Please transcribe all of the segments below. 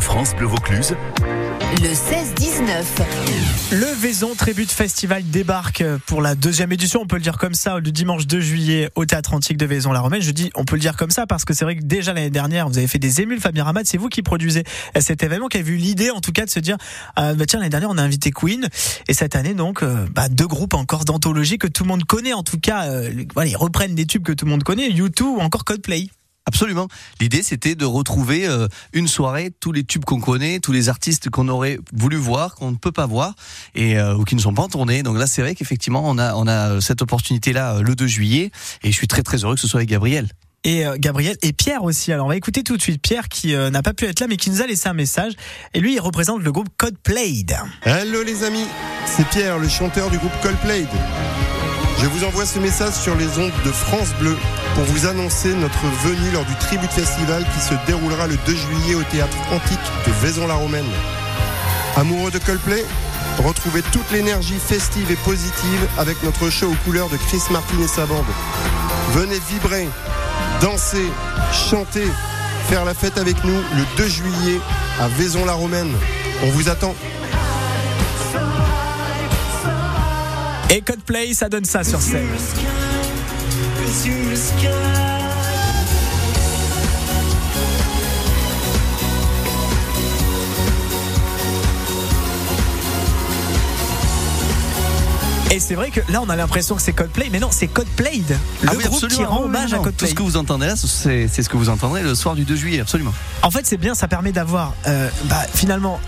France Bleu Vaucluse. Le 16-19. Le Vaison Tribute Festival débarque pour la deuxième édition, on peut le dire comme ça, le dimanche 2 juillet au Théâtre Antique de Vaison-la-Romaine. Je dis, on peut le dire comme ça parce que c'est vrai que déjà l'année dernière, vous avez fait des émules, Fabien Ramad, c'est vous qui produisez cet événement, qui avez eu l'idée en tout cas de se dire, euh, bah tiens, l'année dernière, on a invité Queen, et cette année, donc, euh, bah, deux groupes encore d'anthologie que tout le monde connaît, en tout cas, euh, voilà, ils reprennent des tubes que tout le monde connaît, U2 ou encore Coldplay. Absolument. L'idée, c'était de retrouver euh, une soirée, tous les tubes qu'on connaît, tous les artistes qu'on aurait voulu voir, qu'on ne peut pas voir, et euh, ou qui ne sont pas en tournée. Donc là, c'est vrai qu'effectivement, on a, on a cette opportunité-là euh, le 2 juillet, et je suis très très heureux que ce soit avec Gabriel. et euh, Gabriel et Pierre aussi. Alors on va écouter tout de suite Pierre qui euh, n'a pas pu être là mais qui nous a laissé un message et lui il représente le groupe Coldplayed. Hello les amis, c'est Pierre, le chanteur du groupe Coldplay. Je vous envoie ce message sur les ondes de France Bleu pour vous annoncer notre venue lors du Tribute Festival qui se déroulera le 2 juillet au théâtre antique de Vaison-la-Romaine. Amoureux de Coldplay Retrouvez toute l'énergie festive et positive avec notre show aux couleurs de Chris Martin et sa bande. Venez vibrer, danser, chanter, faire la fête avec nous le 2 juillet à Vaison-la-Romaine. On vous attend. Et Coldplay ça donne ça sur scène. Et c'est vrai que là on a l'impression que c'est Coldplay mais non c'est Coldplayed le Ah oui, groupe qui rend hommage à. Coldplay. Tout ce que vous entendez là, c'est c'est ce que vous entendrez le soir du 2 juillet, absolument. En fait, c'est bien, ça permet d'avoir euh, bah, finalement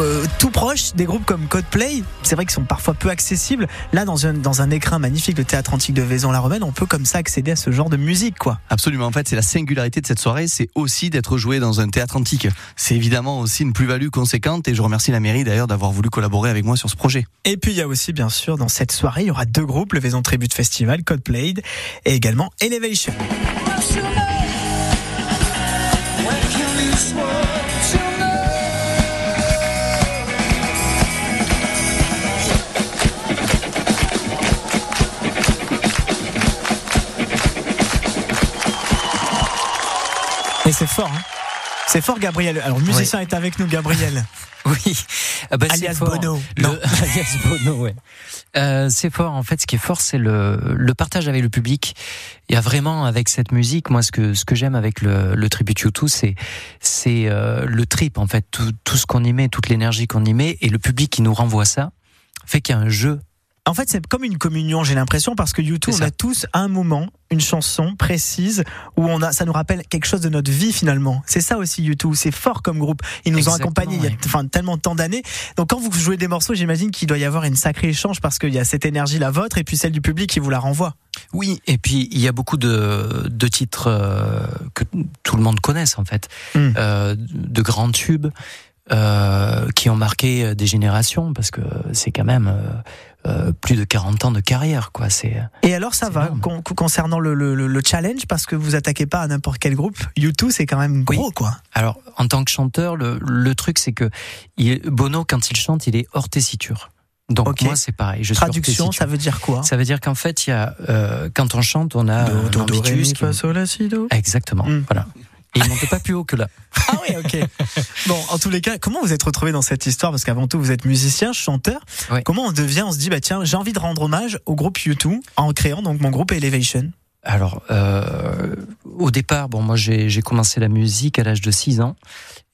euh, tout proche des groupes comme Coldplay. C'est vrai qu'ils sont parfois peu accessibles. Là, dans un, dans un écrin magnifique, le théâtre antique de Vaison-la-Romaine, on peut comme ça accéder à ce genre de musique, quoi. Absolument. En fait, c'est la singularité de cette soirée, c'est aussi d'être joué dans un théâtre antique. C'est évidemment aussi une plus-value conséquente et je remercie la mairie d'ailleurs d'avoir voulu collaborer avec moi sur ce projet. Et puis, il y a aussi, bien sûr, dans cette soirée, il y aura deux groupes, le Vaison Tribute Festival, Coldplay, et également Elevation. C'est fort, hein c'est fort, Gabriel. Alors, le musicien est avec nous, Gabriel. Oui, Ah bah, Alias fort. Bono. Le- alias Bono, ouais. Euh, c'est fort. En fait, ce qui est fort, c'est le, le partage avec le public. Il y a vraiment avec cette musique, moi, ce que ce que j'aime avec le, le tribute U2, c'est c'est euh, le trip en fait, tout, tout ce qu'on y met, toute l'énergie qu'on y met, et le public qui nous renvoie ça, fait qu'il y a un jeu. En fait, c'est comme une communion, j'ai l'impression, parce que YouTube, on a tous à un moment une chanson précise où on a, ça nous rappelle quelque chose de notre vie finalement. C'est ça aussi YouTube, c'est fort comme groupe. Ils nous ont accompagnés il y a enfin, tellement de temps d'années. Donc quand vous jouez des morceaux, j'imagine qu'il doit y avoir une sacrée échange parce qu'il y a cette énergie, la vôtre, et puis celle du public qui vous la renvoie. Oui, et puis il y a beaucoup de, de titres euh, que tout le monde connaisse en fait, Mm. euh, de grands tubes euh, qui ont marqué des générations parce que c'est quand même euh, plus de 40 ans de carrière, quoi. C'est Et alors ça va con- concernant le, le- le- le challenge parce que vous attaquez pas à n'importe quel groupe. YouTube, c'est quand même Oui. gros quoi. alors en tant que chanteur, le, le truc c'est que il, Bono quand il chante, il est hors tessiture. Donc moi c'est pareil. Je Traduction, ça veut dire quoi? Ça veut dire qu'en fait, il y a euh, quand on chante, on a la, si, do. Exactement. Mm. Voilà. Et il monte pas plus haut que là. Ah oui, ok. Bon, en tous les cas, comment vous êtes retrouvé dans cette histoire? Parce qu'avant tout, vous êtes musicien, chanteur. Comment on devient On se dit, bah tiens, j'ai envie de rendre hommage au groupe U2 en créant donc mon groupe Elevation. Alors, euh, au départ, bon, moi j'ai commencé la musique à l'âge de 6 ans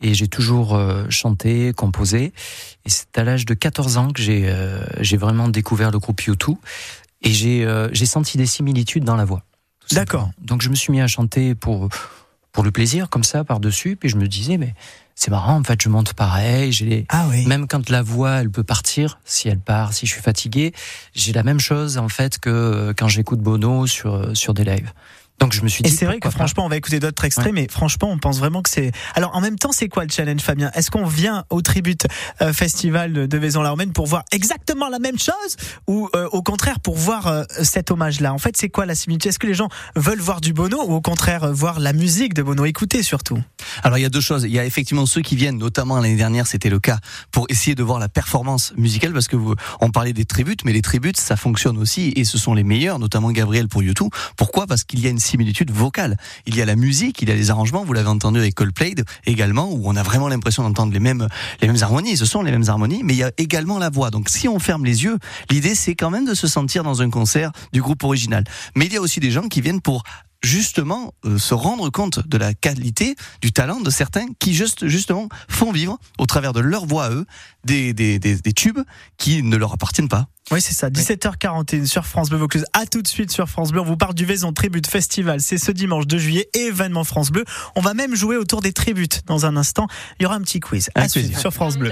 et j'ai toujours euh, chanté, composé. Et c'est à l'âge de 14 ans que j'ai euh, j'ai vraiment découvert le groupe U2 et j'ai euh, j'ai senti des similitudes dans la voix. D'accord. Donc je me suis mis à chanter pour pour le plaisir comme ça par dessus, puis je me disais mais c'est marrant en fait, je monte pareil, j'ai les- Ah oui. même quand la voix, elle peut partir, si elle part, si je suis fatigué, j'ai la même chose en fait que euh, quand j'écoute Bono sur euh, sur des lives. Donc je me suis Et dit. c'est vrai que franchement, on va écouter d'autres extraits, Ouais. mais franchement, on pense vraiment que c'est. Alors, en même temps, c'est quoi le challenge, Fabien? Est-ce qu'on vient au Tribute euh, Festival de Vaison-la-Romaine pour voir exactement la même chose, ou euh, au contraire pour voir euh, cet hommage-là? En fait, c'est quoi la similitude? Est-ce que les gens veulent voir du Bono, ou au contraire euh, voir la musique de Bono? Écouter surtout. Alors il y a deux choses. Il y a effectivement ceux qui viennent, notamment l'année dernière, c'était le cas, pour essayer de voir la performance musicale, parce que vous, on parlait des tributes, mais les tributes, ça fonctionne aussi, et ce sont les meilleurs, notamment Gabriel pour YouTube. Pourquoi? Parce qu'il y a une similitudes vocales. Il y a la musique, il y a les arrangements. Vous l'avez entendu avec Coldplay également, où on a vraiment l'impression d'entendre les mêmes les mêmes harmonies. Ce sont les mêmes harmonies, mais il y a également la voix. Donc si on ferme les yeux, l'idée c'est quand même de se sentir dans un concert du groupe original. Mais il y a aussi des gens qui viennent pour justement euh, se rendre compte de la qualité, du talent de certains qui juste justement font vivre au travers de leur voix à eux des, des, des, des tubes qui ne leur appartiennent pas. Oui, c'est ça. 17h41 sur France Bleu Vaucluse. À tout de suite sur France Bleu. On vous parle du Vaison Tribute Festival. C'est ce dimanche 2 juillet, événement France Bleu. On va même jouer autour des tributes dans un instant. Il y aura un petit quiz. À Avec suivre sur France Bleu.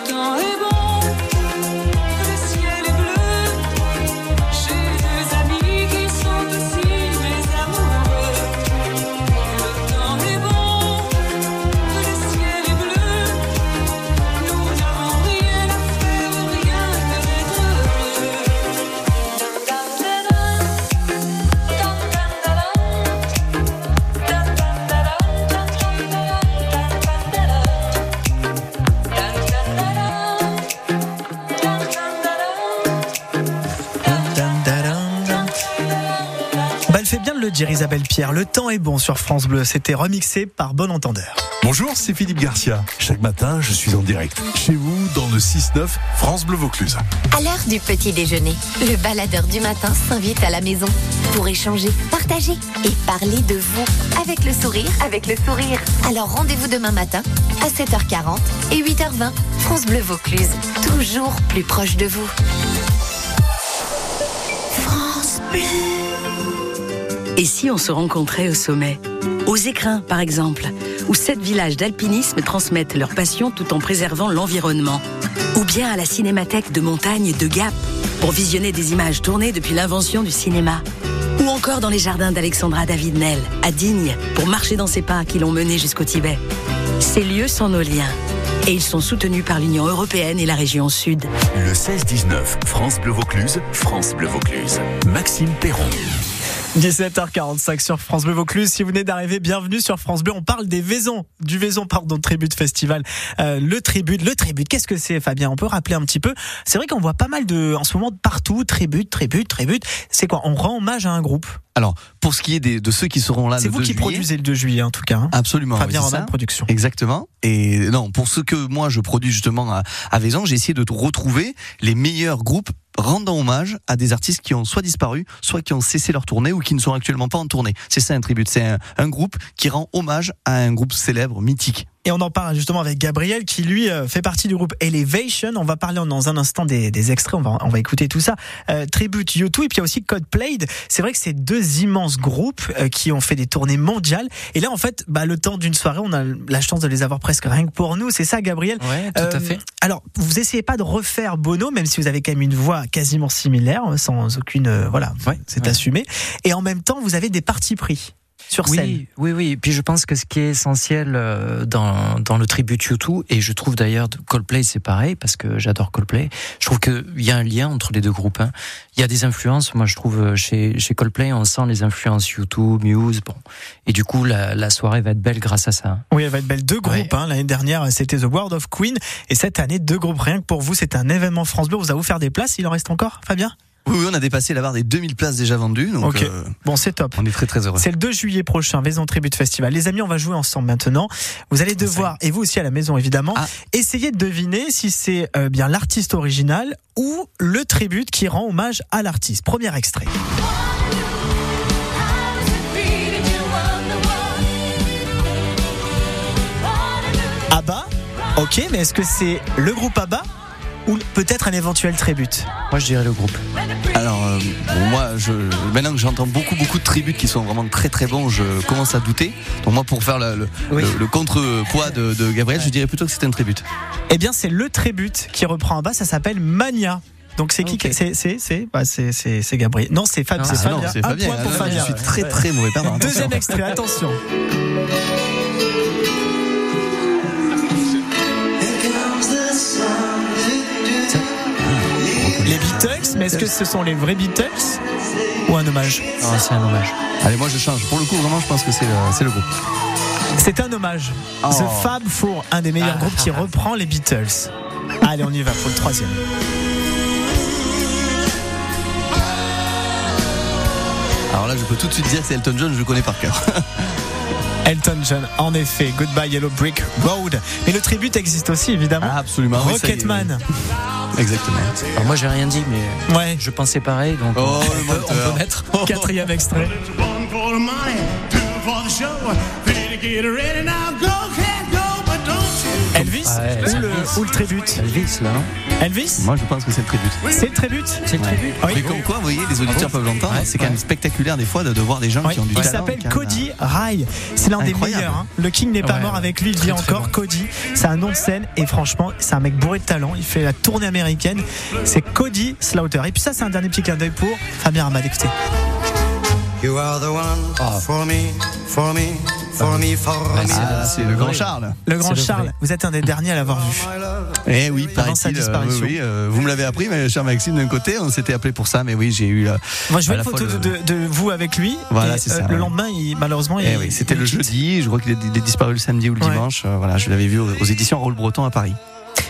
Temps est bon, de le dire, Isabelle Pierre. Le temps est bon sur France Bleu. C'était remixé par Bon Entendeur. Bonjour, c'est Philippe Garcia. Chaque matin, je suis en direct chez vous dans le 6-9 France Bleu Vaucluse. À l'heure du petit déjeuner, le baladeur du matin s'invite à la maison pour échanger, partager et parler de vous avec le sourire, avec le sourire. Alors rendez-vous demain matin à 7h40 et 8h20. France Bleu Vaucluse, toujours plus proche de vous. France Bleu. Et si on se rencontrait au sommet Aux écrins, par exemple, où sept villages d'alpinisme transmettent leur passion tout en préservant l'environnement. Ou bien à la cinémathèque de montagne de Gap, pour visionner des images tournées depuis l'invention du cinéma. Ou encore dans les jardins d'Alexandra David-Nel, à Digne, pour marcher dans ses pas qui l'ont mené jusqu'au Tibet. Ces lieux sont nos liens. Et ils sont soutenus par l'Union européenne et la région Sud. Le 16-19 France Bleu Vaucluse, France Bleu Vaucluse. Maxime Perron. 17h45 sur France Bleu Vaucluse. Si vous venez d'arriver, bienvenue sur France Bleu. On parle des Vaisons, du Vaison, pardon, Tribute Festival. Euh, le Tribute, le Tribute, qu'est-ce que c'est, Fabien? On peut rappeler un petit peu. C'est vrai qu'on voit pas mal de, en ce moment, partout, Tribute, Tribute, Tribute. C'est quoi? On rend hommage à un groupe. Alors, pour ce qui est des, de ceux qui seront là C'est le vous 2 qui juillet, produisez le 2 juillet, en tout cas. hein. Absolument. Fabien oui, c'est production. Exactement. Et non, pour ce que moi je produis justement à, à Vaison, j'ai essayé de retrouver les meilleurs groupes rendant hommage à des artistes qui ont soit disparu, soit qui ont cessé leur tournée ou qui ne sont actuellement pas en tournée. C'est ça un tribute. C'est un, un groupe qui rend hommage à un groupe célèbre, mythique. Et on en parle justement avec Gabriel qui lui euh, fait partie du groupe Elevation. On va parler dans un instant des, des extraits, on va, on va écouter tout ça. Euh, Tribute U2 et puis il y a aussi Code Played. C'est vrai que c'est deux immenses groupes euh, qui ont fait des tournées mondiales. Et là en fait, bah, le temps d'une soirée, on a la chance de les avoir presque rien que pour nous. C'est ça Gabriel Ouais, tout Euh, à fait. Alors, vous essayez pas de refaire Bono, même si vous avez quand même une voix quasiment similaire, euh, sans aucune, euh, voilà, Ouais, c'est ouais. assumé. Et en même temps, vous avez des partis pris sur scène. Oui, oui, oui. Et puis je pense que ce qui est essentiel euh, dans, dans le tribute U2, et je trouve d'ailleurs Coldplay c'est pareil, parce que j'adore Coldplay, je trouve qu'il y a un lien entre les deux groupes. hein. Il y a des influences, moi je trouve euh, chez, chez Coldplay, on sent les influences U2, Muse, bon. Et du coup, la, la soirée va être belle grâce à ça. Oui, elle va être belle. Deux groupes. Ouais. hein. L'année dernière, c'était The World of Queen. Et cette année, deux groupes. Rien que pour vous, c'est un événement France Bleu. Vous allez vous faire des places. Il en reste encore, Fabien? Oui, oui, on a dépassé la barre des 2000 places déjà vendues. Donc, euh, Bon, c'est top. on est très très heureux. C'est le 2 juillet prochain, Maison Tribute Festival. Les amis, on va jouer ensemble maintenant. Vous allez devoir, et vous aussi à la maison évidemment, Ah. essayer de deviner si c'est euh, bien l'artiste original ou le tribute qui rend hommage à l'artiste. Premier extrait. Abba Ok, mais est-ce que c'est le groupe Abba? Ou peut-être un éventuel tribute Moi je dirais le groupe. Alors, euh, bon, moi, je, maintenant que j'entends beaucoup, beaucoup de tributes qui sont vraiment très, très bons, je commence à douter. Donc, moi, pour faire le, le, Oui. le- le contrepoids de, de Gabriel, je dirais plutôt que c'était un tribute. Eh bien, c'est le tribute qui reprend Abba, ça s'appelle Mania. Donc c'est qui. C'est c'est c'est bah, c'est c'est c'est Gabriel. Non, c'est Fab, Ah, c'est Ah non, Fabien. c'est Un Fabien. point pour Ah, Fabien. Je suis très, très mauvais attention. Deuxième extrait, attention. Les Beatles, mais est-ce que ce sont les vrais Beatles ou un hommage Non, c'est un hommage. Allez, moi, je change. Pour le coup, vraiment, je pense que c'est le, c'est le groupe. C'est un hommage. Oh. The Fab Four, un des meilleurs Ah. groupes qui reprend les Beatles. Allez, on y va pour le troisième. Alors là, je peux tout de suite dire que c'est Elton John, je le connais par cœur. Elton John, en effet, Goodbye Yellow Brick Road. Mais le tribute existe aussi, évidemment. Ah, absolument. Rocketman. oui. Exactement. Alors moi j'ai rien dit, mais Ouais. je pensais pareil, donc Oh, on, le peut, on menteur. peut mettre. Quatrième extrait. Elvis Ouais, ou, le, ou le tribute Elvis là. hein. Elvis Moi, je pense que c'est le tribute. C'est le tribute C'est le tribut. Oui. Mais comme quoi, vous voyez, les auditeurs peuvent l'entendre. Ouais, c'est quand même ouais. spectaculaire des fois de, de voir des gens qui ont du Il talent. s'appelle qui ont- Cody Rai. C'est l'un des meilleurs. hein. Le King n'est pas Ouais, mort ouais. avec lui, il vit encore. bon. Cody, c'est un nom de scène et franchement, c'est un mec bourré de talent. Il fait la tournée américaine. C'est Cody Slaughter. Et puis ça, c'est un dernier petit clin d'œil pour Fabien Ramad. Écoutez. You are the one me, for me, for me, for me. Ah, c'est le grand Charles. Le grand le Charles, vrai. vous êtes un des derniers à l'avoir vu. Eh oui, Avant sa euh, disparition. oui, oui, euh, vous me l'avez appris, mais cher Maxime, d'un côté, on s'était appelé pour ça, mais oui, j'ai eu. euh, Moi, je vois une la photo de, le- de- de vous avec lui. Voilà, et, c'est ça, Le ouais. lendemain, il, malheureusement, Eh il, oui, c'était le quitte. jeudi. Je crois qu'il est, disparu le samedi ou le Ouais. dimanche. euh, voilà, je l'avais vu aux, aux éditions Rôle Breton à Paris.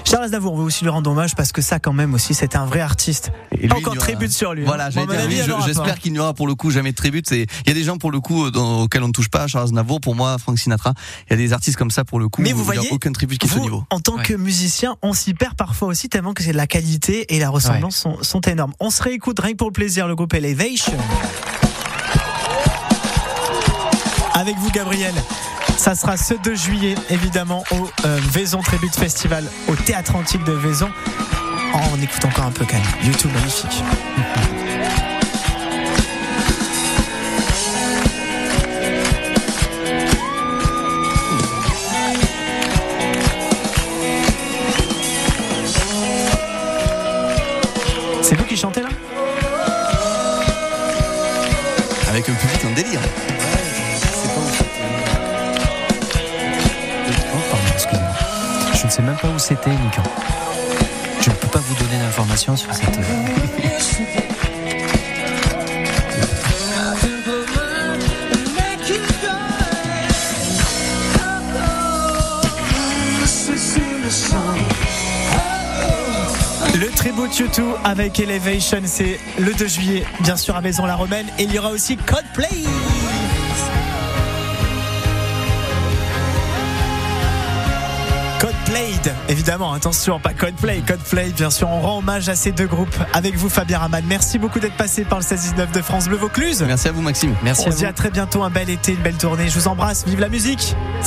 Charles Aznavour, on veut aussi lui rendre hommage parce que ça, quand même, aussi, c'était un vrai artiste. Et lui, encore tribute sur lui. Voilà, hein. j'allais Bon, j'espère qu'il n'y aura pour le coup jamais de tribute. Il y a des gens pour le coup dans, auxquels on ne touche pas, Charles Aznavour, pour moi, Frank Sinatra. Il y a des artistes comme ça pour le coup. Mais vous où il n'y voyez, a aucun tribute qui soit au Vous, niveau. en tant Ouais. que musicien, on s'y perd parfois aussi tellement que c'est de la qualité et la ressemblance sont, sont énormes. On se réécoute rien que pour le plaisir le groupe Elevation. Avec vous Gabriel. Ça sera ce 2 juillet, évidemment, au euh, Vaison Tribute Festival, au Théâtre Antique de Vaison. Oh, on écoute encore un peu quand. YouTube magnifique. c'était Je ne peux pas vous donner d'informations sur cette. Euh, le très beau Tutu avec Elevation, c'est le 2 juillet, bien sûr à Maison la Romaine. Et il y aura aussi Coldplay. Coldplay, évidemment, attention, pas Coldplay, Coldplay, bien sûr, on rend hommage à ces deux groupes avec vous, Fabien Ramad. Merci beaucoup d'être passé par le 16-19 de France Bleu Vaucluse. Merci à vous, Maxime. Merci On à se dit à très bientôt, un bel été, une belle tournée. Je vous embrasse, vive la musique. Salut